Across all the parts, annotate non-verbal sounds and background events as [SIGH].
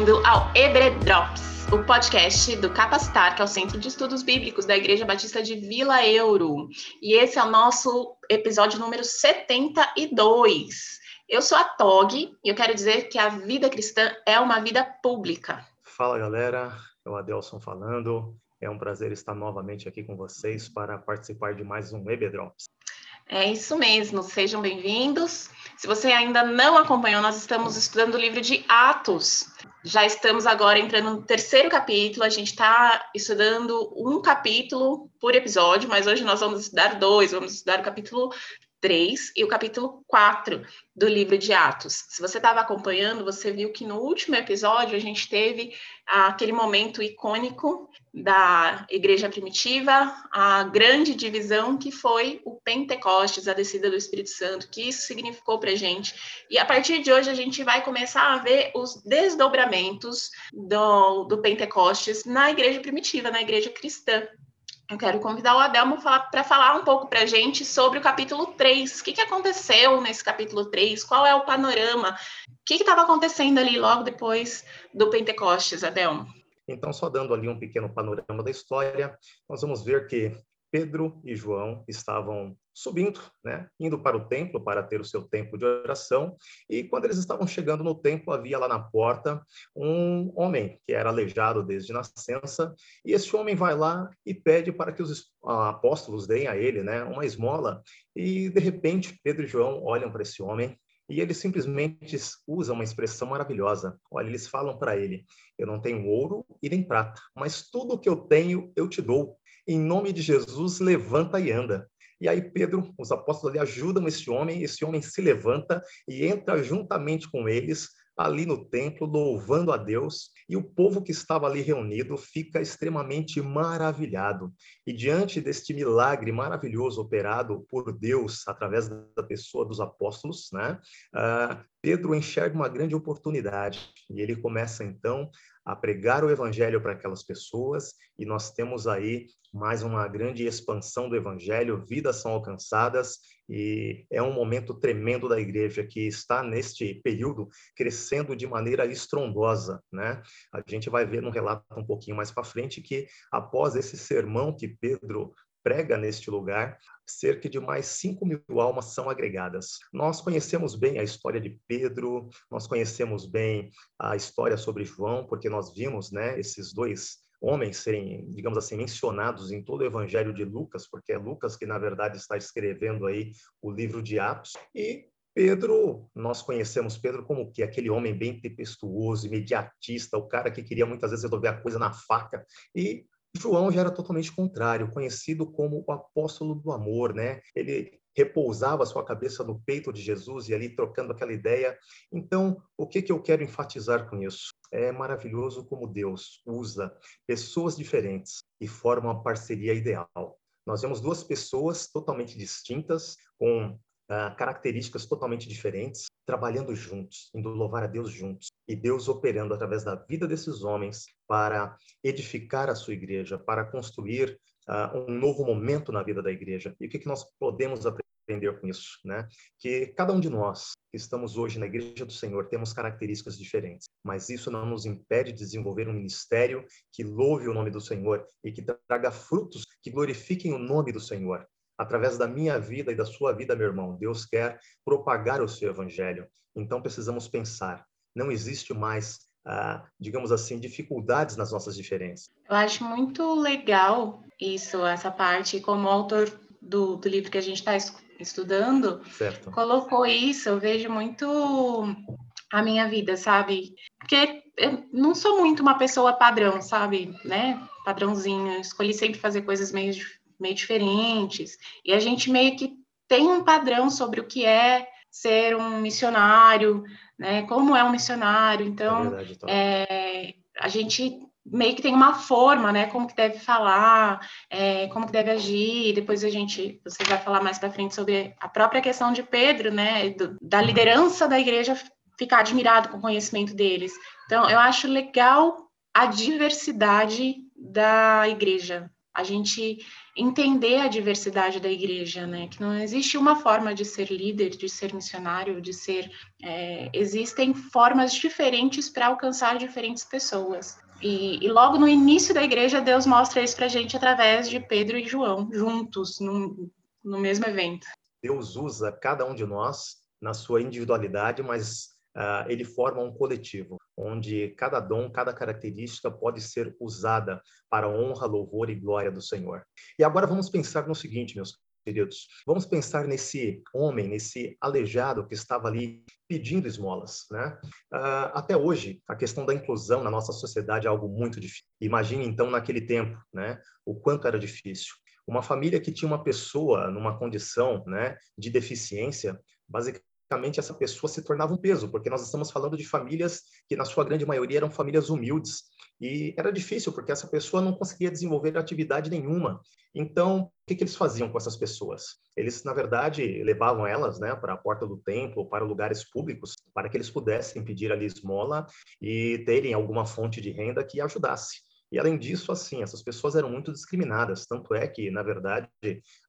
Bem-vindo ao Ebre Drops, o podcast do Capacitar, que é o Centro de Estudos Bíblicos da Igreja Batista de Vila Euro. E esse é o nosso episódio número 72. Eu sou a Tog e eu quero dizer que a vida cristã é uma vida pública. Fala galera, é o Adelson falando. É um prazer estar novamente aqui com vocês para participar de mais um Ebre Drops. É isso mesmo, sejam bem-vindos. Se você ainda não acompanhou, nós estamos estudando o livro de Atos. Já estamos agora entrando no terceiro capítulo. A gente está estudando um capítulo por episódio, mas hoje nós vamos estudar dois. Vamos estudar o capítulo 3 e o capítulo 4 do livro de Atos. Se você estava acompanhando, você viu que no último episódio a gente teve aquele momento icônico da igreja primitiva, a grande divisão que foi o Pentecostes, a descida do Espírito Santo, que isso significou para a gente. E a partir de hoje a gente vai começar a ver os desdobramentos do, do Pentecostes na igreja primitiva, na igreja cristã. Eu quero convidar o Adelmo para falar um pouco para a gente sobre o capítulo 3. O que, que aconteceu nesse capítulo 3? Qual é o panorama? O que estava acontecendo ali logo depois do Pentecostes, Adelmo? Então, só dando ali um pequeno panorama da história, nós vamos ver que Pedro e João estavam subindo, né, indo para o templo para ter o seu tempo de oração. E quando eles estavam chegando no templo, havia lá na porta um homem que era aleijado desde nascença. E esse homem vai lá e pede para que os apóstolos deem a ele, né, uma esmola. E de repente Pedro e João olham para esse homem e eles simplesmente usam uma expressão maravilhosa. Olha, eles falam para ele: Eu não tenho ouro e nem prata, mas tudo o que eu tenho eu te dou. Em nome de Jesus, levanta e anda. E aí Pedro, os apóstolos ali ajudam esse homem, esse homem se levanta e entra juntamente com eles ali no templo, louvando a Deus, e o povo que estava ali reunido fica extremamente maravilhado. E diante deste milagre maravilhoso operado por Deus através da pessoa dos apóstolos, né, uh, Pedro enxerga uma grande oportunidade e ele começa então a pregar o evangelho para aquelas pessoas e nós temos aí mais uma grande expansão do evangelho, vidas são alcançadas e é um momento tremendo da igreja que está neste período crescendo de maneira estrondosa, né? A gente vai ver no relato um pouquinho mais para frente que após esse sermão que Pedro prega neste lugar, cerca de mais 5 mil almas são agregadas. Nós conhecemos bem a história de Pedro, nós conhecemos bem a história sobre João, porque nós vimos né, esses dois homens serem, digamos assim, mencionados em todo o Evangelho de Lucas, porque é Lucas que, na verdade, está escrevendo aí o livro de Atos, e Pedro, nós conhecemos Pedro como que aquele homem bem tempestuoso, imediatista, o cara que queria muitas vezes resolver a coisa na faca, e João já era totalmente contrário, conhecido como o apóstolo do amor, né? Ele repousava sua cabeça no peito de Jesus e ali trocando aquela ideia. Então, o que que eu quero enfatizar com isso? É maravilhoso como Deus usa pessoas diferentes e forma uma parceria ideal. Nós vemos duas pessoas totalmente distintas, com uh, características totalmente diferentes, trabalhando juntos, indo louvar a Deus juntos, e Deus operando através da vida desses homens para edificar a sua igreja, para construir uh, um novo momento na vida da igreja. E o que, que nós podemos aprender com isso, né? Que cada um de nós que estamos hoje na igreja do Senhor temos características diferentes, mas isso não nos impede de desenvolver um ministério que louve o nome do Senhor e que traga frutos que glorifiquem o nome do Senhor através da minha vida e da sua vida, meu irmão. Deus quer propagar o seu evangelho. Então precisamos pensar. Não existe mais, ah, digamos assim, dificuldades nas nossas diferenças. Eu acho muito legal isso, essa parte, como autor do, do livro que a gente está estudando, certo. colocou isso. Eu vejo muito a minha vida, sabe? Porque eu não sou muito uma pessoa padrão, sabe? Né? Padrãozinho. escolhi sempre fazer coisas meio meio diferentes, e a gente meio que tem um padrão sobre o que é ser um missionário, né? Como é um missionário. Então, é verdade, é, a gente meio que tem uma forma, né? Como que deve falar, é, como que deve agir. Depois a gente, você vai falar mais para frente sobre a própria questão de Pedro, né? Do, da liderança da igreja ficar admirado com o conhecimento deles. Então, eu acho legal a diversidade da igreja. A gente entender a diversidade da igreja, né? Que não existe uma forma de ser líder, de ser missionário, de ser. É, existem formas diferentes para alcançar diferentes pessoas. E, e, logo no início da igreja, Deus mostra isso para a gente através de Pedro e João, juntos, no, no mesmo evento. Deus usa cada um de nós na sua individualidade, mas uh, ele forma um coletivo, onde cada dom, cada característica pode ser usada para honra, louvor e glória do Senhor. E agora vamos pensar no seguinte, meus queridos. Vamos pensar nesse homem, nesse aleijado que estava ali pedindo esmolas, né? Uh, até hoje, a questão da inclusão na nossa sociedade é algo muito difícil. Imagine então naquele tempo, né? O quanto era difícil. Uma família que tinha uma pessoa numa condição, né, de deficiência, basicamente essa pessoa se tornava um peso, porque nós estamos falando de famílias que na sua grande maioria eram famílias humildes, e era difícil, porque essa pessoa não conseguia desenvolver atividade nenhuma. Então, o que, que eles faziam com essas pessoas? Eles, na verdade, levavam elas né, para a porta do templo, para lugares públicos, para que eles pudessem pedir ali esmola e terem alguma fonte de renda que ajudasse. E além disso, assim, essas pessoas eram muito discriminadas, tanto é que, na verdade,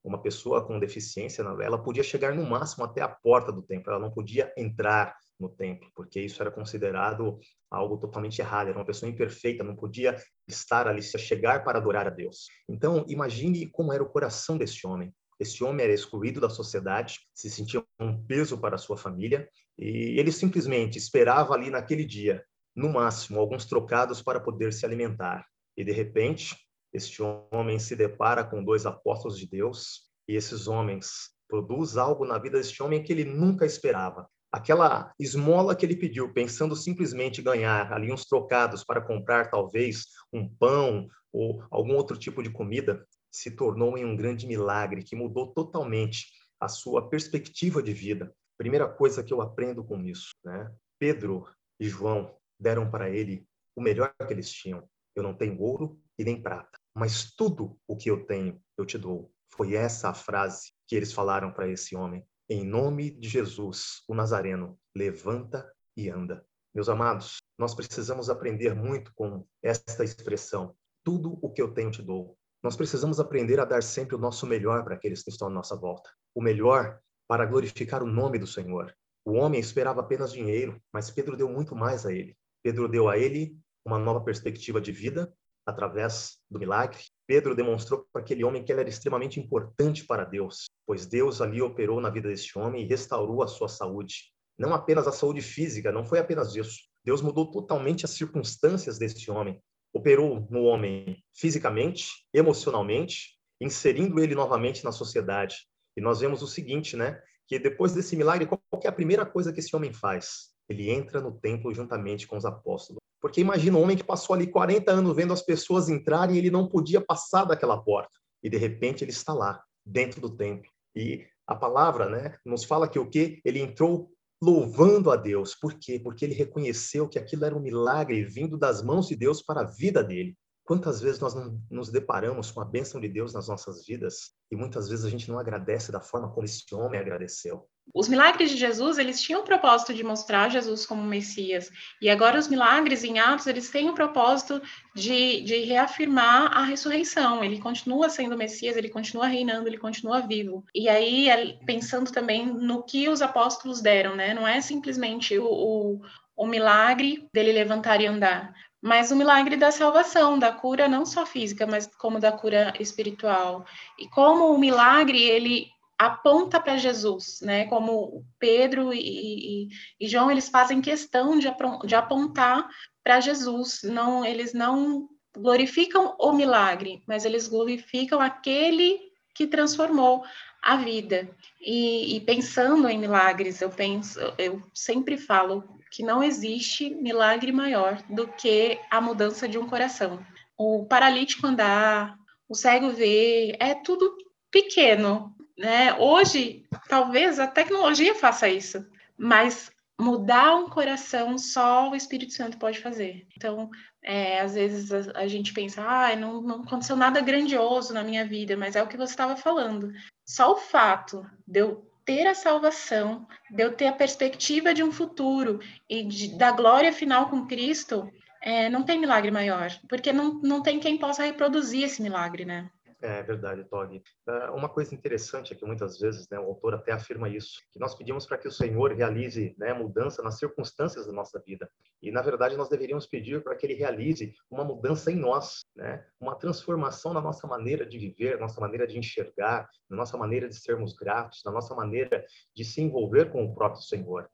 uma pessoa com deficiência, ela podia chegar no máximo até a porta do templo, ela não podia entrar no templo, porque isso era considerado algo totalmente errado, era uma pessoa imperfeita, não podia estar ali, se chegar para adorar a Deus. Então, imagine como era o coração desse homem. Esse homem era excluído da sociedade, se sentia um peso para a sua família, e ele simplesmente esperava ali naquele dia, no máximo, alguns trocados para poder se alimentar. E de repente, este homem se depara com dois apóstolos de Deus, e esses homens produz algo na vida deste homem que ele nunca esperava aquela esmola que ele pediu, pensando simplesmente ganhar ali uns trocados para comprar talvez um pão ou algum outro tipo de comida, se tornou em um grande milagre que mudou totalmente a sua perspectiva de vida. Primeira coisa que eu aprendo com isso, né? Pedro e João deram para ele o melhor que eles tinham. Eu não tenho ouro e nem prata, mas tudo o que eu tenho eu te dou. Foi essa a frase que eles falaram para esse homem. Em nome de Jesus, o Nazareno, levanta e anda. Meus amados, nós precisamos aprender muito com esta expressão. Tudo o que eu tenho te dou. Nós precisamos aprender a dar sempre o nosso melhor para aqueles que estão à nossa volta. O melhor para glorificar o nome do Senhor. O homem esperava apenas dinheiro, mas Pedro deu muito mais a ele. Pedro deu a ele uma nova perspectiva de vida através do milagre. Pedro demonstrou para aquele homem que ele era extremamente importante para Deus pois Deus ali operou na vida desse homem e restaurou a sua saúde. Não apenas a saúde física, não foi apenas isso. Deus mudou totalmente as circunstâncias desse homem. Operou no homem fisicamente, emocionalmente, inserindo ele novamente na sociedade. E nós vemos o seguinte, né? Que depois desse milagre, qual é a primeira coisa que esse homem faz? Ele entra no templo juntamente com os apóstolos. Porque imagina um homem que passou ali 40 anos vendo as pessoas entrarem e ele não podia passar daquela porta. E de repente ele está lá, dentro do templo. E a palavra, né, nos fala que o que ele entrou louvando a Deus. Por quê? Porque ele reconheceu que aquilo era um milagre vindo das mãos de Deus para a vida dele. Quantas vezes nós não nos deparamos com a bênção de Deus nas nossas vidas e muitas vezes a gente não agradece da forma como esse homem agradeceu? Os milagres de Jesus, eles tinham o propósito de mostrar Jesus como Messias. E agora os milagres em Atos, eles têm o propósito de, de reafirmar a ressurreição. Ele continua sendo Messias, ele continua reinando, ele continua vivo. E aí, pensando também no que os apóstolos deram, né? Não é simplesmente o, o, o milagre dele levantar e andar, mas o milagre da salvação, da cura não só física, mas como da cura espiritual. E como o milagre ele aponta para Jesus, né? Como Pedro e, e, e, João eles fazem questão de, de apontar para Jesus. Não, eles não glorificam o milagre, mas eles glorificam aquele que transformou a vida. E, e pensando em milagres, eu penso, eu sempre falo que não existe milagre maior do que a mudança de um coração. O paralítico andar, o cego ver, é tudo pequeno, né? Hoje, talvez a tecnologia faça isso, mas mudar um coração só o Espírito Santo pode fazer. Então, é, às vezes a, a, gente pensa, ah, não, não aconteceu nada grandioso na minha vida, mas é o que você estava falando. Só o fato de eu ter a salvação, de eu ter a perspectiva de um futuro e de, da glória final com Cristo, é, não tem milagre maior, porque não, não tem quem possa reproduzir esse milagre, né? É verdade, Tog. Ah, uma coisa interessante é que muitas vezes né, o autor até afirma isso, que nós pedimos para que o Senhor realize né, mudança nas circunstâncias da nossa vida. E, na verdade, nós deveríamos pedir para que Ele realize uma mudança em nós, né, uma transformação na nossa maneira de viver, nossa maneira de enxergar, na nossa maneira de sermos gratos, na nossa maneira de se envolver com o próprio Senhor.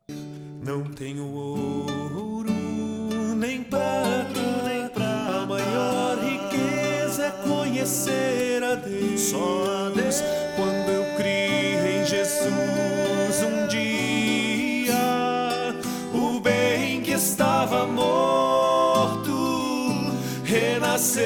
Não tenho ouro nem prata, nem prata. a maior riqueza é conhecer a Deus. Só a Deus quando eu criei em Jesus um dia, o bem que estava morto renasceu.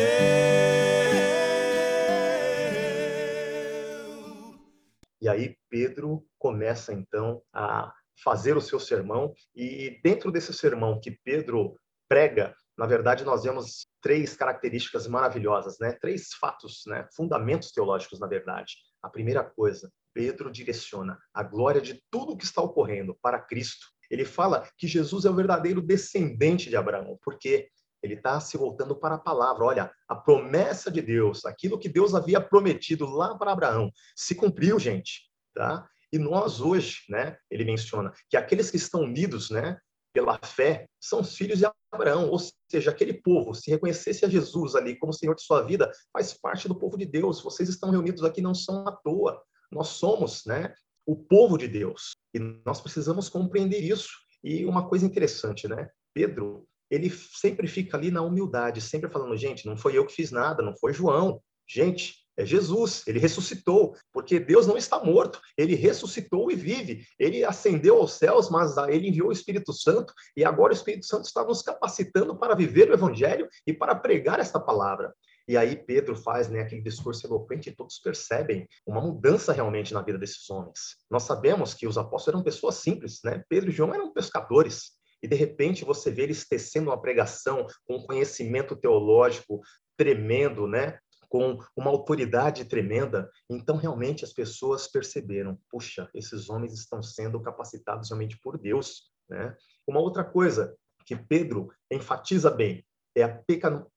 E aí Pedro começa então a fazer o seu sermão e dentro desse sermão que Pedro prega, na verdade nós vemos três características maravilhosas, né? Três fatos, né? Fundamentos teológicos, na verdade. A primeira coisa, Pedro direciona a glória de tudo que está ocorrendo para Cristo. Ele fala que Jesus é o verdadeiro descendente de Abraão, porque ele está se voltando para a palavra. Olha, a promessa de Deus, aquilo que Deus havia prometido lá para Abraão, se cumpriu, gente. Tá? E nós hoje, né, ele menciona que aqueles que estão unidos, né, pela fé, são os filhos de Abraão, ou seja, aquele povo, se reconhecesse a Jesus ali como Senhor de sua vida, faz parte do povo de Deus. Vocês estão reunidos aqui não são à toa. Nós somos, né, o povo de Deus. E nós precisamos compreender isso. E uma coisa interessante, né? Pedro, ele sempre fica ali na humildade, sempre falando, gente, não foi eu que fiz nada, não foi João. Gente, é Jesus, ele ressuscitou, porque Deus não está morto, ele ressuscitou e vive. Ele ascendeu aos céus, mas ele enviou o Espírito Santo e agora o Espírito Santo está nos capacitando para viver o evangelho e para pregar esta palavra. E aí Pedro faz né, aquele discurso eloquente e todos percebem uma mudança realmente na vida desses homens. Nós sabemos que os apóstolos eram pessoas simples, né? Pedro e João eram pescadores. E de repente você vê eles tecendo uma pregação com um conhecimento teológico tremendo, né? Com uma autoridade tremenda. Então, realmente, as pessoas perceberam: puxa, esses homens estão sendo capacitados realmente por Deus. Né? Uma outra coisa que Pedro enfatiza bem é a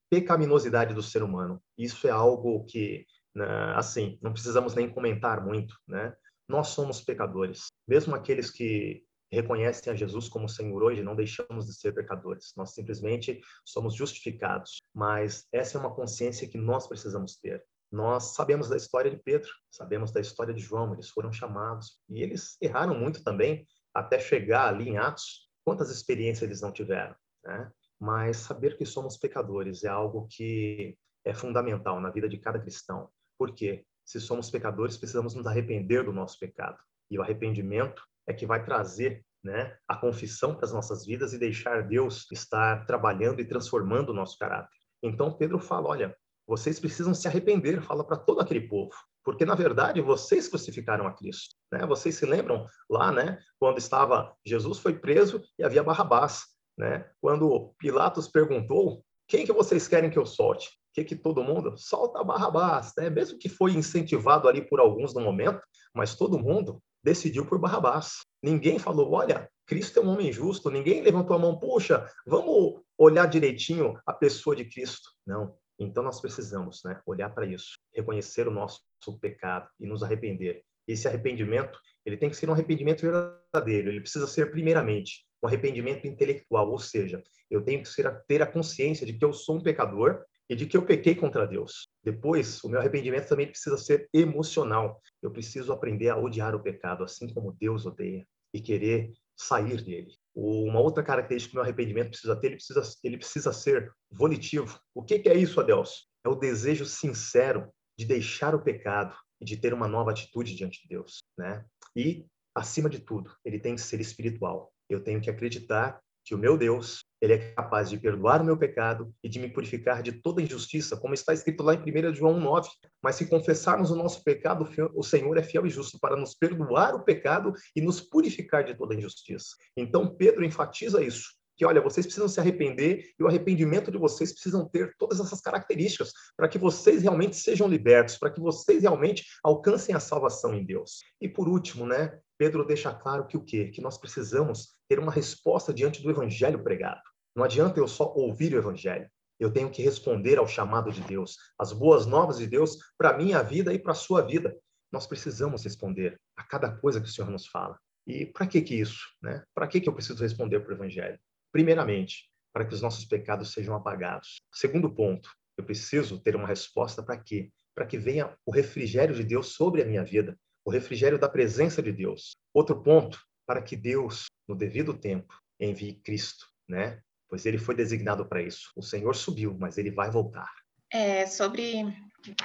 pecaminosidade do ser humano. Isso é algo que, né, assim, não precisamos nem comentar muito, né? Nós somos pecadores. Mesmo aqueles que reconhecem a Jesus como Senhor hoje, não deixamos de ser pecadores. Nós simplesmente somos justificados. Mas essa é uma consciência que nós precisamos ter. Nós sabemos da história de Pedro, sabemos da história de João, eles foram chamados e eles erraram muito também até chegar ali em Atos. Quantas experiências eles não tiveram, né? Mas saber que somos pecadores é algo que é fundamental na vida de cada cristão. Por quê? Se somos pecadores, precisamos nos arrepender do nosso pecado. E o arrependimento é que vai trazer né, a confissão para as nossas vidas e deixar Deus estar trabalhando e transformando o nosso caráter. Então Pedro fala, olha, vocês precisam se arrepender, fala para todo aquele povo, porque na verdade vocês crucificaram a Cristo, né? Vocês se lembram lá, né, quando estava Jesus foi preso e havia Barrabás, né? Quando Pilatos perguntou, quem que vocês querem que eu solte? que que todo mundo solta Barrabás, né? Mesmo que foi incentivado ali por alguns no momento, mas todo mundo decidiu por Barrabás. Ninguém falou, olha, Cristo é um homem justo. Ninguém levantou a mão, puxa, vamos olhar direitinho a pessoa de Cristo. Não. Então nós precisamos, né, olhar para isso, reconhecer o nosso pecado e nos arrepender. Esse arrependimento, ele tem que ser um arrependimento verdadeiro. Ele precisa ser primeiramente um arrependimento intelectual, ou seja, eu tenho que ser, ter a consciência de que eu sou um pecador e de que eu pequei contra Deus. Depois, o meu arrependimento também precisa ser emocional. Eu preciso aprender a odiar o pecado, assim como Deus odeia, e querer sair dele. Uma outra característica que o meu arrependimento precisa ter, ele precisa, ele precisa ser volitivo. O que, que é isso, Adeus? É o desejo sincero de deixar o pecado e de ter uma nova atitude diante de Deus, né? E, acima de tudo, ele tem que ser espiritual. Eu tenho que acreditar que o meu Deus, ele é capaz de perdoar o meu pecado e de me purificar de toda injustiça, como está escrito lá em 1 João 9. Mas se confessarmos o nosso pecado, o Senhor é fiel e justo para nos perdoar o pecado e nos purificar de toda injustiça. Então Pedro enfatiza isso, que olha, vocês precisam se arrepender e o arrependimento de vocês precisam ter todas essas características para que vocês realmente sejam libertos, para que vocês realmente alcancem a salvação em Deus. E por último, né, Pedro deixa claro que o quê? Que nós precisamos ter uma resposta diante do evangelho pregado. Não adianta eu só ouvir o evangelho. Eu tenho que responder ao chamado de Deus, às boas novas de Deus para a minha vida e para a sua vida. Nós precisamos responder a cada coisa que o Senhor nos fala. E para que que isso? Né? Para que que eu preciso responder para o Evangelho? Primeiramente, para que os nossos pecados sejam apagados. Segundo ponto, eu preciso ter uma resposta para quê? Para que venha o refrigério de Deus sobre a minha vida, o refrigério da presença de Deus. Outro ponto, para que Deus, no devido tempo, envie Cristo, né? Pois ele foi designado para isso. O Senhor subiu, mas ele vai voltar. É, sobre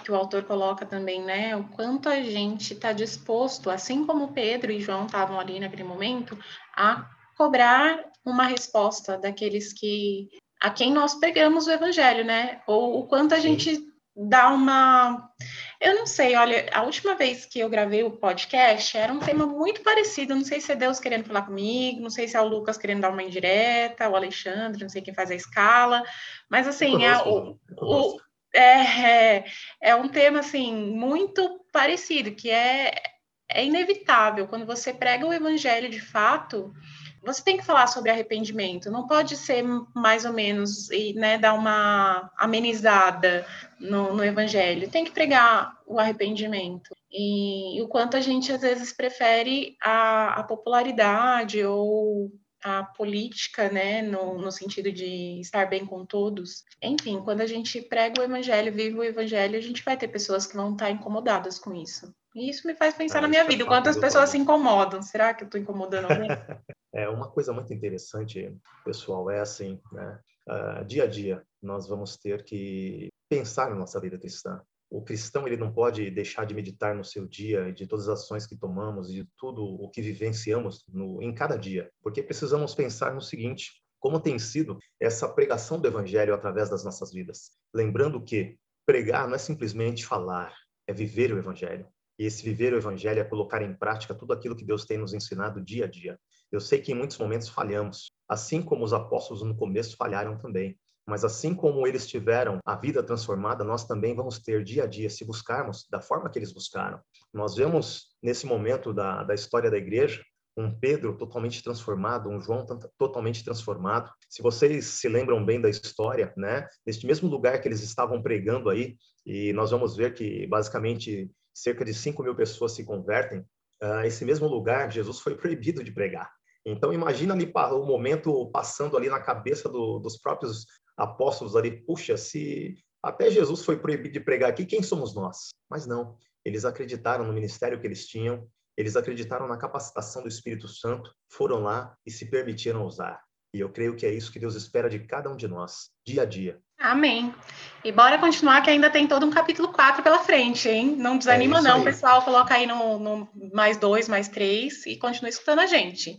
que o autor coloca também, né? O quanto a gente está disposto, assim como Pedro e João estavam ali naquele momento, a cobrar uma resposta daqueles que a quem nós pegamos o evangelho, né? Ou o quanto a Sim. gente dá uma. Eu não sei, olha, a última vez que eu gravei o podcast era um tema muito parecido. Não sei se é Deus querendo falar comigo, não sei se é o Lucas querendo dar uma indireta, o Alexandre, não sei quem faz a escala, mas assim, é, o, o, é, é, é um tema assim muito parecido, que é, é inevitável quando você prega o evangelho de fato você tem que falar sobre arrependimento, não pode ser mais ou menos e né, dar uma amenizada no, no evangelho, tem que pregar o arrependimento. E, e, o quanto a gente às vezes prefere a, a popularidade ou a política, né, no, no sentido de estar bem com todos. Enfim, quando a gente prega o evangelho, vive o evangelho, a gente vai ter pessoas que vão estar incomodadas com isso. E isso me faz pensar ah, na minha é vida, quantas pessoas se incomodam. Será que eu estou incomodando alguém? [LAUGHS] é uma coisa muito interessante, pessoal, é assim, né? Uh, dia a dia, nós vamos ter que pensar na nossa vida cristã. O cristão ele não pode deixar de meditar no seu dia, de todas as ações que tomamos e de tudo o que vivenciamos no, em cada dia, porque precisamos pensar no seguinte: como tem sido essa pregação do evangelho através das nossas vidas? Lembrando que pregar não é simplesmente falar, é viver o evangelho. E esse viver o evangelho é colocar em prática tudo aquilo que Deus tem nos ensinado dia a dia. Eu sei que em muitos momentos falhamos, assim como os apóstolos no começo falharam também. Mas assim como eles tiveram a vida transformada, nós também vamos ter dia a dia, se buscarmos da forma que eles buscaram. Nós vemos nesse momento da, da história da igreja um Pedro totalmente transformado, um João totalmente transformado. Se vocês se lembram bem da história, né, neste mesmo lugar que eles estavam pregando aí, e nós vamos ver que basicamente cerca de 5 mil pessoas se convertem, uh, esse mesmo lugar, Jesus foi proibido de pregar. Então, imagina ali o momento passando ali na cabeça do, dos próprios apóstolos ali, puxa, se até Jesus foi proibido de pregar aqui, quem somos nós? Mas não, eles acreditaram no ministério que eles tinham, eles acreditaram na capacitação do Espírito Santo, foram lá e se permitiram usar. E eu creio que é isso que Deus espera de cada um de nós, dia a dia. Amém. E bora continuar, que ainda tem todo um capítulo 4 pela frente, hein? Não desanima, é não, aí. pessoal. Coloca aí no, no, mais dois, mais três e continue escutando a gente.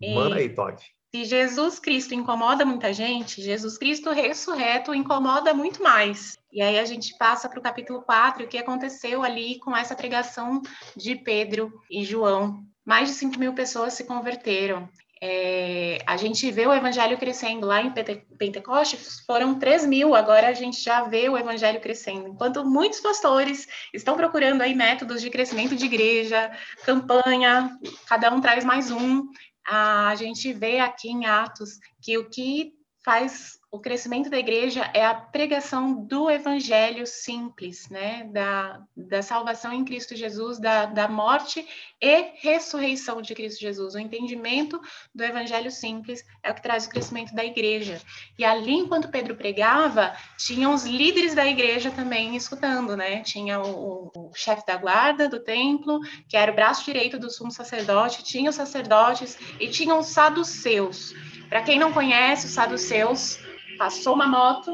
E Manda aí, Todd. Se Jesus Cristo incomoda muita gente, Jesus Cristo ressurreto incomoda muito mais. E aí a gente passa para o capítulo 4, o que aconteceu ali com essa pregação de Pedro e João. Mais de 5 mil pessoas se converteram. É, a gente vê o evangelho crescendo lá em Pentecostes, foram 3 mil, agora a gente já vê o evangelho crescendo. Enquanto muitos pastores estão procurando aí métodos de crescimento de igreja, campanha, cada um traz mais um, a gente vê aqui em Atos que o que faz o crescimento da igreja é a pregação do evangelho simples, né? Da, da salvação em Cristo Jesus, da, da morte e ressurreição de Cristo Jesus. O entendimento do evangelho simples é o que traz o crescimento da igreja. E ali, enquanto Pedro pregava, tinham os líderes da igreja também escutando, né? Tinha o, o chefe da guarda do templo, que era o braço direito do sumo sacerdote, tinha os sacerdotes e tinham os saduceus para quem não conhece, os saduceus, passou uma moto,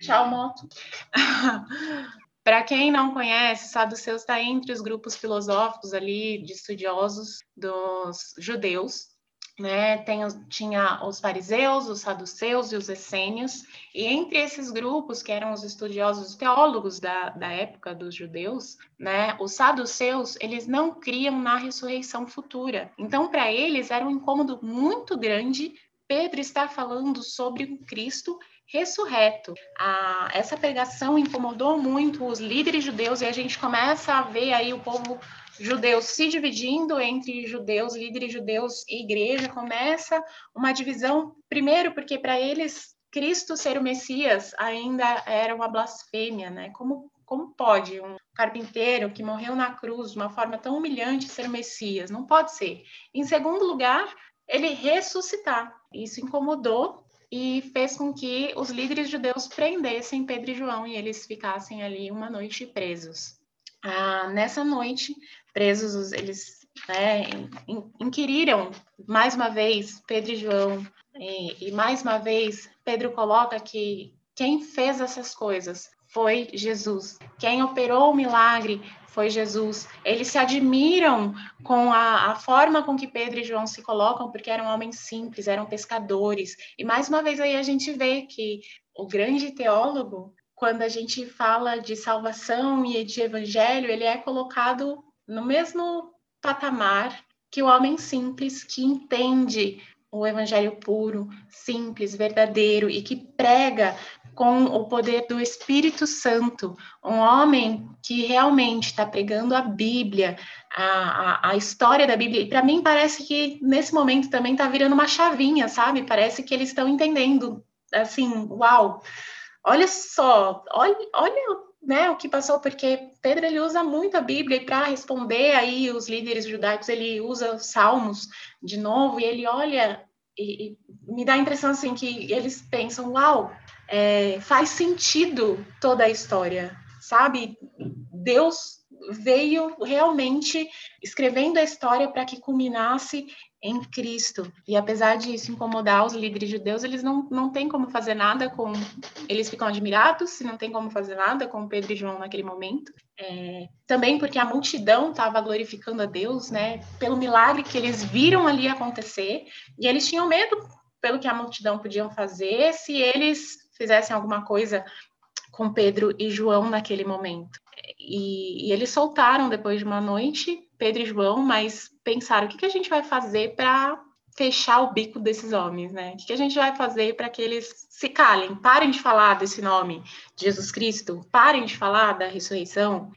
tchau moto. [LAUGHS] Para quem não conhece, saduceus está entre os grupos filosóficos ali de estudiosos dos judeus, né? Tem, tinha os fariseus, os saduceus e os essênios, e entre esses grupos, que eram os estudiosos, os teólogos da, da época dos judeus, né? Os saduceus, eles não criam na ressurreição futura. Então, para eles, era um incômodo muito grande Pedro está falando sobre um Cristo ressurreto. Ah, essa pregação incomodou muito os líderes judeus e a gente começa a ver aí o povo judeu se dividindo entre judeus, líderes judeus e igreja. Começa uma divisão, primeiro, porque para eles Cristo ser o Messias ainda era uma blasfêmia, né? Como, como pode um carpinteiro que morreu na cruz de uma forma tão humilhante ser o Messias? Não pode ser. Em segundo lugar, ele ressuscitar. Isso incomodou e fez com que os líderes judeus prendessem Pedro e João e eles ficassem ali uma noite presos. Ah, nessa noite, presos, eles né, inquiriram mais uma vez Pedro e João, e, e mais uma vez Pedro coloca que quem fez essas coisas foi Jesus. Quem operou o milagre foi Jesus. Eles se admiram com a, a, forma com que Pedro e João se colocam, porque eram homens simples, eram pescadores. E mais uma vez aí a gente vê que o grande teólogo, quando a gente fala de salvação e de evangelho, ele é colocado no mesmo patamar que o homem simples que entende o evangelho puro, simples, verdadeiro e que prega com o poder do Espírito Santo, um homem que realmente está pregando a Bíblia, a, a, a, história da Bíblia. E para mim parece que nesse momento também está virando uma chavinha, sabe? Parece que eles estão entendendo, assim, uau, olha só, olha, olha né, o que passou, porque Pedro ele usa muito a Bíblia e para responder aí os líderes judaicos, ele usa os salmos de novo e ele olha e, e me dá a impressão assim que eles pensam, uau, é, faz sentido toda a história, sabe? Deus veio realmente escrevendo a história para que culminasse em Cristo. E apesar disso incomodar os líderes judeus, eles não, não têm como fazer nada com. Eles ficam admirados se não tem como fazer nada com Pedro e João naquele momento. É, também porque a multidão estava glorificando a Deus, né? Pelo milagre que eles viram ali acontecer. E eles tinham medo pelo que a multidão podiam fazer se eles fizessem alguma coisa com Pedro e João naquele momento. E, e, eles soltaram depois de uma noite, Pedro e João, mas pensaram: o que, que a gente vai fazer para fechar o bico desses homens, né? O que, que a gente vai fazer para que eles se calem, parem de falar desse nome de Jesus Cristo, parem de falar da ressurreição?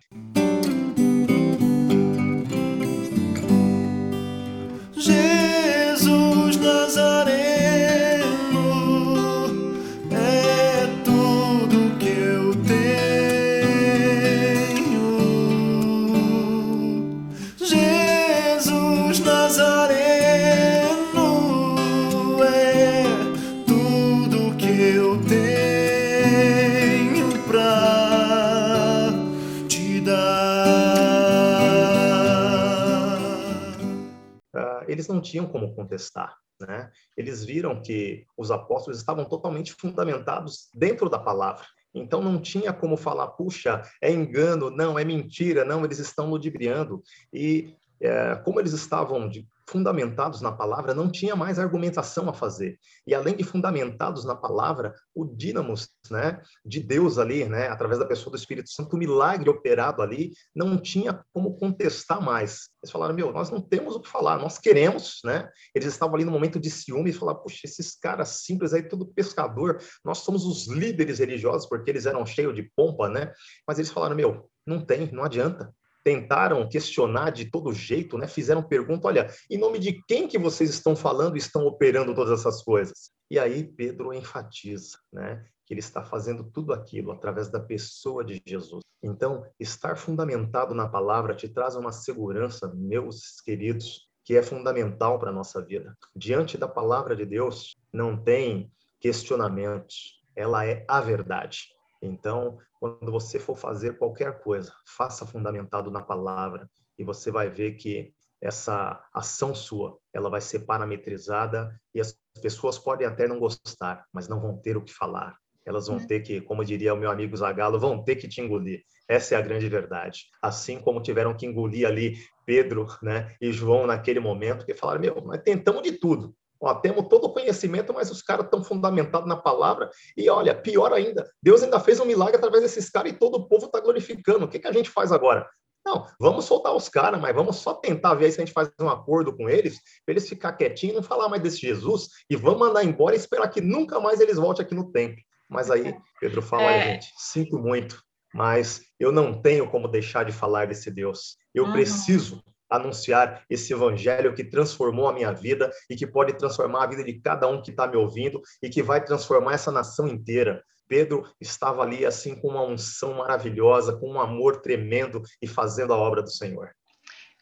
Não tinham como contestar. Né? Eles viram que os apóstolos estavam totalmente fundamentados dentro da palavra. Então não tinha como falar, puxa, é engano, não, é mentira, não, eles estão ludibriando. E é, como eles estavam de, fundamentados na palavra, não tinha mais argumentação a fazer. E além de fundamentados na palavra, o dínamos né, de Deus ali, né, através da pessoa do Espírito Santo, o milagre operado ali, não tinha como contestar mais. Eles falaram, meu, nós não temos o que falar, nós queremos, né? Eles estavam ali no momento de ciúme e falaram, puxa, esses caras simples aí, tudo pescador, nós somos os líderes religiosos, porque eles eram cheios de pompa, né? Mas eles falaram, meu, não tem, não adianta tentaram questionar de todo jeito, né? Fizeram pergunta, olha, em nome de quem que vocês estão falando e estão operando todas essas coisas? E aí Pedro enfatiza, né? Que ele está fazendo tudo aquilo através da pessoa de Jesus. Então, estar fundamentado na palavra te traz uma segurança, meus queridos, que é fundamental para a nossa vida. Diante da palavra de Deus, não tem questionamentos, ela é a verdade. Então, quando você for fazer qualquer coisa, faça fundamentado na palavra e você vai ver que essa ação sua, ela vai ser parametrizada e as pessoas podem até não gostar, mas não vão ter o que falar. Elas vão uhum. ter que, como diria o meu amigo Zagalo, vão ter que te engolir. Essa é a grande verdade. Assim como tiveram que engolir ali Pedro né, e João naquele momento, que falaram, meu, nós tentamos de tudo, Ó, temos todo o conhecimento, mas os caras estão fundamentados na palavra. E olha, pior ainda, Deus ainda fez um milagre através desses caras e todo o povo está glorificando. O que, que a gente faz agora? Não, vamos soltar os caras, mas vamos só tentar ver se a gente faz um acordo com eles, para eles ficar quietinhos, não falar mais desse Jesus, e vamos mandar embora e esperar que nunca mais eles voltem aqui no templo. Mas aí, Pedro fala, é... gente, sinto muito, mas eu não tenho como deixar de falar desse Deus. Eu uhum. preciso anunciar esse evangelho que transformou a minha vida e que pode transformar a vida de cada um que está me ouvindo e que vai transformar essa nação inteira. Pedro estava ali assim com uma unção maravilhosa, com um amor tremendo e fazendo a obra do Senhor.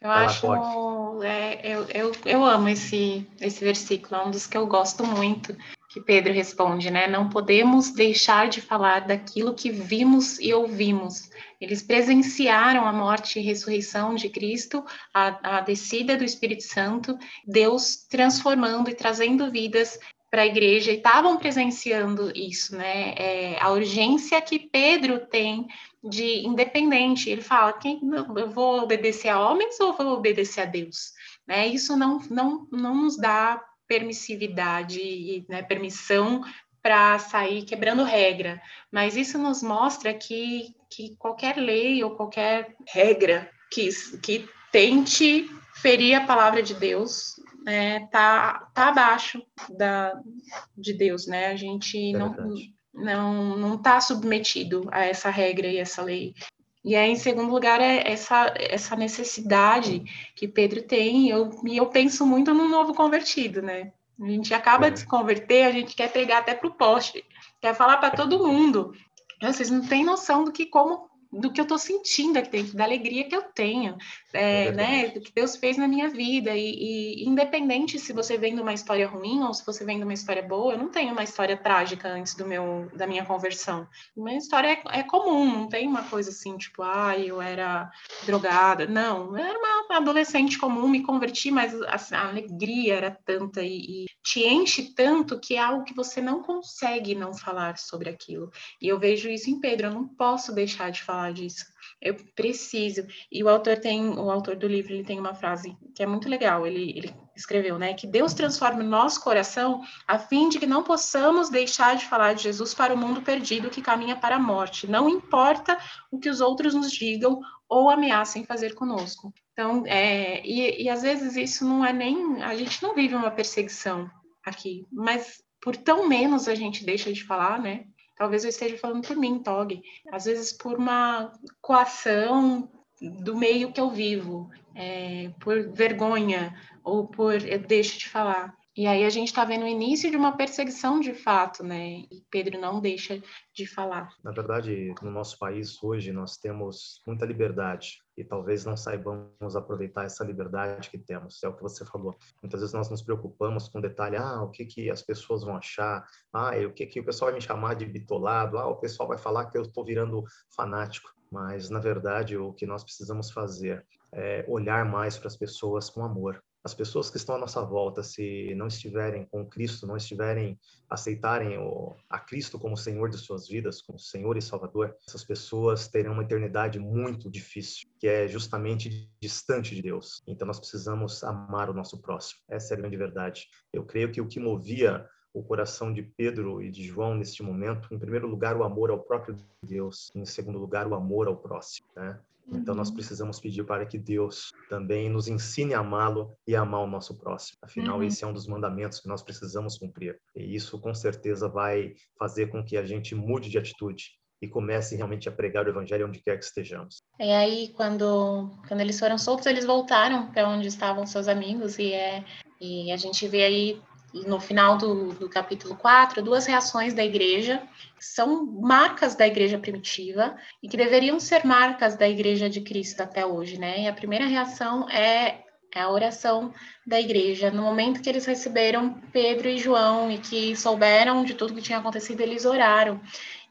Eu acho, é, eu, eu, eu amo esse, esse versículo, é um dos que eu gosto muito, que Pedro responde, né? Não podemos deixar de falar daquilo que vimos e ouvimos. Eles presenciaram a morte e ressurreição de Cristo, a, a descida do Espírito Santo, Deus transformando e trazendo vidas para a igreja e estavam presenciando isso, né? É, a urgência que Pedro tem de independente. Ele fala: quem, eu vou obedecer a homens ou vou obedecer a Deus? Né? Isso não, não, não nos dá permissividade e né, permissão para sair quebrando regra, mas isso nos mostra que, que qualquer lei ou qualquer regra que, que tente ferir a palavra de Deus né, tá, tá abaixo da, de Deus, né? A gente é não, não não está submetido a essa regra e essa lei. E aí, em segundo lugar, é essa, essa necessidade que Pedro tem, e eu, e eu penso muito no novo convertido, né? A gente acaba é. de se converter, a gente quer pegar até para o poste, quer falar para todo mundo. Vocês não têm noção do que como do que eu estou sentindo aqui dentro, da alegria que eu tenho, é, é né, do que Deus fez na minha vida. E, e, independente se você vem de uma história ruim ou se você vem de uma história boa, eu não tenho uma história trágica antes do meu, da minha conversão. Minha história é, é comum, não tem uma coisa assim, tipo, ah, eu era drogada. Não, eu era uma adolescente comum, me converti, mas a, a alegria era tanta e, e te enche tanto que é algo que você não consegue não falar sobre aquilo. E eu vejo isso em Pedro, eu não posso deixar de falar disso. Eu preciso. E o autor tem, o autor do livro, ele tem uma frase que é muito legal. Ele, ele escreveu, né, que Deus transforme o nosso coração a fim de que não possamos deixar de falar de Jesus para o mundo perdido que caminha para a morte. Não importa o que os outros nos digam ou ameacem fazer conosco. Então, é, e, e às vezes isso não é nem. A gente não vive uma perseguição aqui, mas por tão menos a gente deixa de falar, né? Talvez eu esteja falando por mim, Tog. Às vezes por uma coação do meio que eu vivo, é, por vergonha ou por eu deixo de falar. E aí a gente está vendo o início de uma perseguição de fato, né? E Pedro não deixa de falar. Na verdade, no nosso país hoje nós temos muita liberdade e talvez não saibamos aproveitar essa liberdade que temos. É o que você falou. Muitas vezes nós nos preocupamos com detalhe, ah, o que que as pessoas vão achar? Ah, o que que o pessoal vai me chamar de bitolado? Ah, o pessoal vai falar que eu estou virando fanático. Mas na verdade, o que nós precisamos fazer é olhar mais para as pessoas com amor as pessoas que estão à nossa volta, se não estiverem com Cristo, não estiverem aceitarem o, a Cristo como Senhor de suas vidas, como Senhor e Salvador, essas pessoas terão uma eternidade muito difícil, que é justamente distante de Deus. Então nós precisamos amar o nosso próximo. Essa é a grande verdade. Eu creio que o que movia o coração de Pedro e de João neste momento, em primeiro lugar, o amor ao próprio Deus, em segundo lugar, o amor ao próximo. Né? Então, nós precisamos pedir para que Deus também nos ensine a amá-lo e a amar o nosso próximo. Afinal, uhum. esse é um dos mandamentos que nós precisamos cumprir. E isso, com certeza, vai fazer com que a gente mude de atitude e comece realmente a pregar o evangelho onde quer que estejamos. E aí, quando, quando eles foram soltos, eles voltaram para onde estavam seus amigos e, é, e a gente vê aí no final do, do capítulo 4, duas reações da igreja, são marcas da igreja primitiva e que deveriam ser marcas da igreja de Cristo até hoje, né? E a primeira reação é, é a oração da igreja. No momento que eles receberam Pedro e João e que souberam de tudo que tinha acontecido, eles oraram.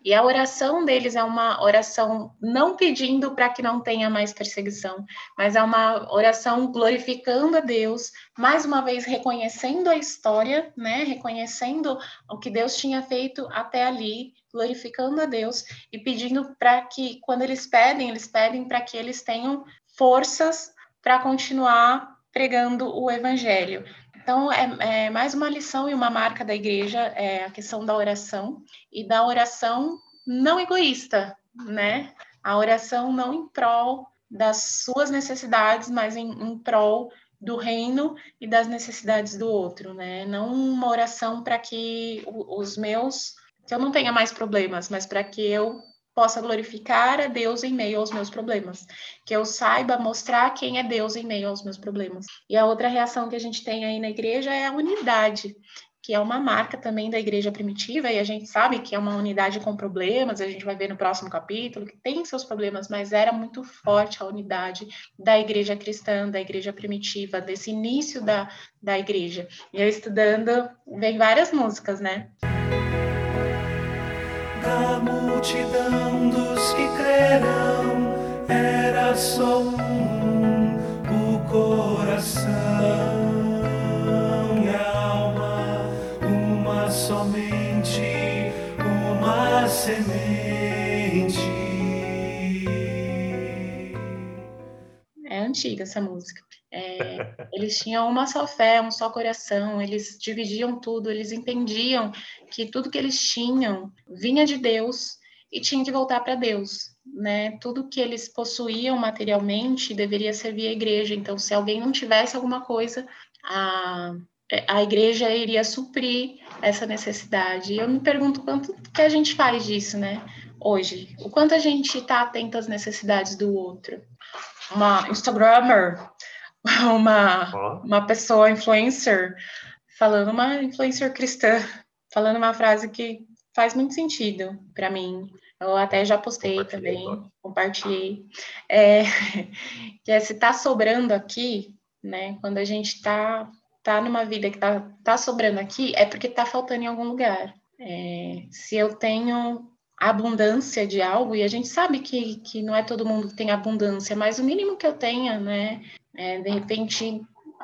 E a oração deles é uma oração não pedindo para que não tenha mais perseguição, mas é uma oração glorificando a Deus, mais uma vez reconhecendo a história, né? Reconhecendo o que Deus tinha feito até ali, glorificando a Deus e pedindo para que quando eles pedem, eles pedem para que eles tenham forças para continuar pregando o evangelho. Então, é, é, mais uma lição e uma marca da igreja, é a questão da oração e da oração não egoísta, né? A oração não em prol das suas necessidades, mas em, em prol do reino e das necessidades do outro, né? Não uma oração para que os meus, que eu não tenha mais problemas, mas para que eu possa glorificar a Deus em meio aos meus problemas, que eu saiba mostrar quem é Deus em meio aos meus problemas. E a outra reação que a gente tem aí na igreja é a unidade, que é uma marca também da igreja primitiva, e a gente sabe que é uma unidade com problemas, a gente vai ver no próximo capítulo que tem seus problemas, mas era muito forte a unidade da igreja cristã, da igreja primitiva, desse início da, da igreja. E eu estudando, vem várias músicas, né? Da multidão dos que crerão, era só um o coração. somente uma semente. Antiga essa música. É, [LAUGHS] eles tinham uma só fé, um só coração, eles dividiam tudo, eles entendiam que tudo que eles tinham vinha de Deus e tinha que voltar para Deus. Né? Tudo que eles possuíam materialmente deveria servir à igreja. Então, se alguém não tivesse alguma coisa, a, a igreja iria suprir essa necessidade. E eu me pergunto quanto que a gente faz disso, né? Hoje, o quanto a gente está atento às necessidades do outro. Uma Instagrammer, [LAUGHS] uma, uma pessoa influencer, falando, uma influencer cristã, falando uma frase que faz muito sentido para mim. Eu até já postei também, compartilhei. É, [LAUGHS] que é se está sobrando aqui, né? Quando a gente está tá numa vida que tá, tá sobrando aqui, é porque tá faltando em algum lugar. É, se eu tenho abundância de algo, e a gente sabe que, que não é todo mundo que tem abundância, mas o mínimo que eu tenha, né? É, de repente,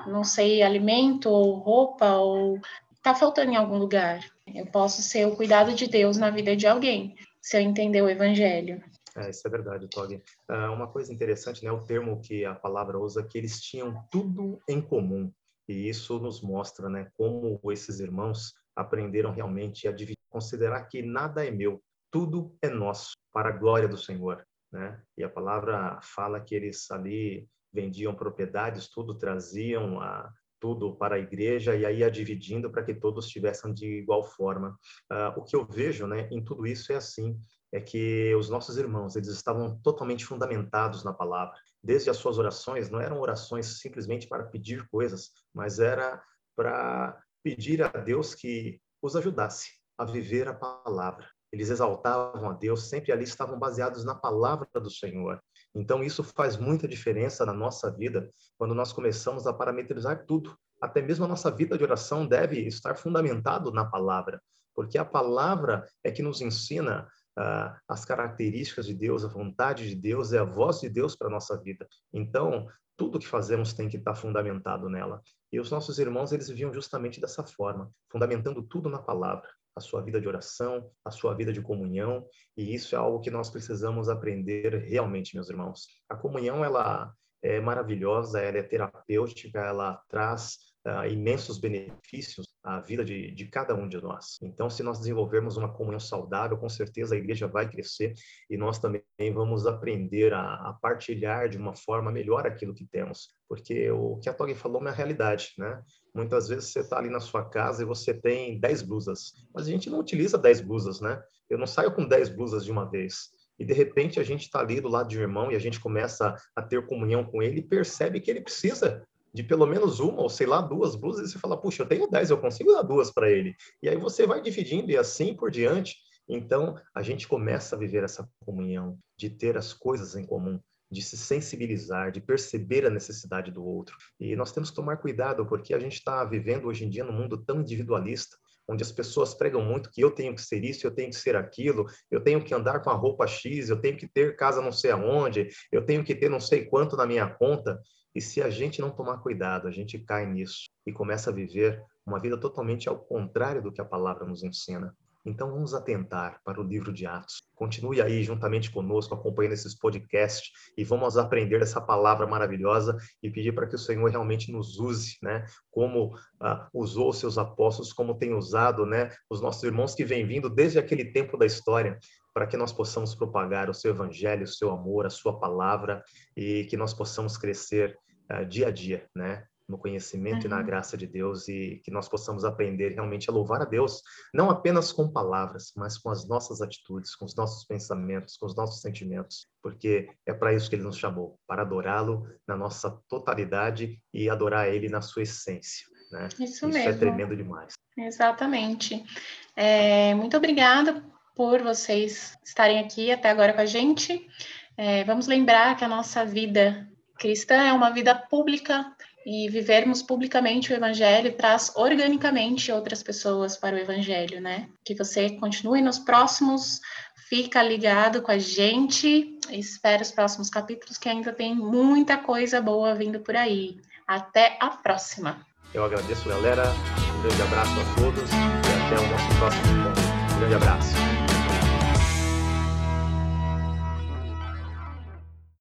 não sei, alimento ou roupa, ou tá faltando em algum lugar. Eu posso ser o cuidado de Deus na vida de alguém, se eu entender o evangelho. É, isso é verdade, Tog. Uh, uma coisa interessante, né, o termo que a palavra usa, que eles tinham tudo em comum. E isso nos mostra né, como esses irmãos aprenderam realmente a dividir, considerar que nada é meu, tudo é nosso, para a glória do Senhor. Né? E a palavra fala que eles ali vendiam propriedades, tudo traziam a, tudo para a igreja e aí ia dividindo para que todos tivessem de igual forma. Uh, o que eu vejo né, em tudo isso é assim, é que os nossos irmãos, eles estavam totalmente fundamentados na palavra desde as suas orações, não eram orações simplesmente para pedir coisas, mas era para pedir a Deus que os ajudasse a viver a palavra. Eles exaltavam a Deus, sempre ali estavam baseados na palavra do Senhor. Então, isso faz muita diferença na nossa vida quando nós começamos a parametrizar tudo. Até mesmo a nossa vida de oração deve estar fundamentado na palavra, porque a palavra é que nos ensina uh, as características de Deus, a vontade de Deus, é a voz de Deus para a nossa vida. Então, tudo que fazemos tem que estar fundamentado nela. E os nossos irmãos, eles viviam justamente dessa forma, fundamentando tudo na palavra, a sua vida de oração, a sua vida de comunhão, e isso é algo que nós precisamos aprender realmente, meus irmãos. A comunhão, ela é maravilhosa, ela é terapêutica, ela traz uh, imensos benefícios à vida de, de cada um de nós. Então, se nós desenvolvermos uma comunhão saudável, com certeza a igreja vai crescer e nós também vamos aprender a, a partilhar de uma forma melhor aquilo que temos, porque o que a Tog falou é uma realidade, né? Muitas vezes você está ali na sua casa e você tem 10 blusas, mas a gente não utiliza 10 blusas, né? Eu não saio com 10 blusas de uma vez e de repente a gente está ali do lado de um irmão e a gente começa a ter comunhão com ele e percebe que ele precisa de pelo menos uma ou sei lá duas blusas e você fala, puxa, eu tenho dez, eu consigo dar duas para ele. E aí você vai dividindo e assim por diante. Então a gente começa a viver essa comunhão, de ter as coisas em comum, de se sensibilizar, de perceber a necessidade do outro. E nós temos que tomar cuidado porque a gente está vivendo hoje em dia num mundo tão individualista onde as pessoas pregam muito que eu tenho que ser isso, eu tenho que ser aquilo, eu tenho que andar com a roupa X, eu tenho que ter casa não sei aonde, eu tenho que ter não sei quanto na minha conta. E se a gente não tomar cuidado, a gente cai nisso e começa a viver uma vida totalmente ao contrário do que a palavra nos ensina. Então vamos atentar para o livro de Atos. Continue aí juntamente conosco, acompanhando esses podcasts e vamos aprender essa palavra maravilhosa e pedir para que o Senhor realmente nos use, né? Como uh, usou os seus apóstolos, como tem usado, né? Os nossos irmãos que vêm vindo desde aquele tempo da história, para que nós possamos propagar o seu evangelho, o seu amor, a sua palavra e que nós possamos crescer uh, dia a dia, né? No conhecimento uhum. e na graça de Deus e que nós possamos aprender realmente a louvar a Deus, não apenas com palavras, mas com as nossas atitudes, com os nossos pensamentos, com os nossos sentimentos, porque é para isso que ele nos chamou, para adorá-lo na nossa totalidade e adorar ele na sua essência. Né? Isso, isso é mesmo. é tremendo demais. Exatamente. É, muito obrigada por vocês estarem aqui até agora com a gente. É, vamos lembrar que a nossa vida cristã é uma vida pública e vivermos publicamente o evangelho traz organicamente outras pessoas para o evangelho, né? Que você continue nos próximos, fica ligado com a gente, espera os próximos capítulos que ainda tem muita coisa boa vindo por aí. Até a próxima. Eu agradeço, galera. Um grande abraço a todos e até o nosso próximo encontro. Um grande abraço.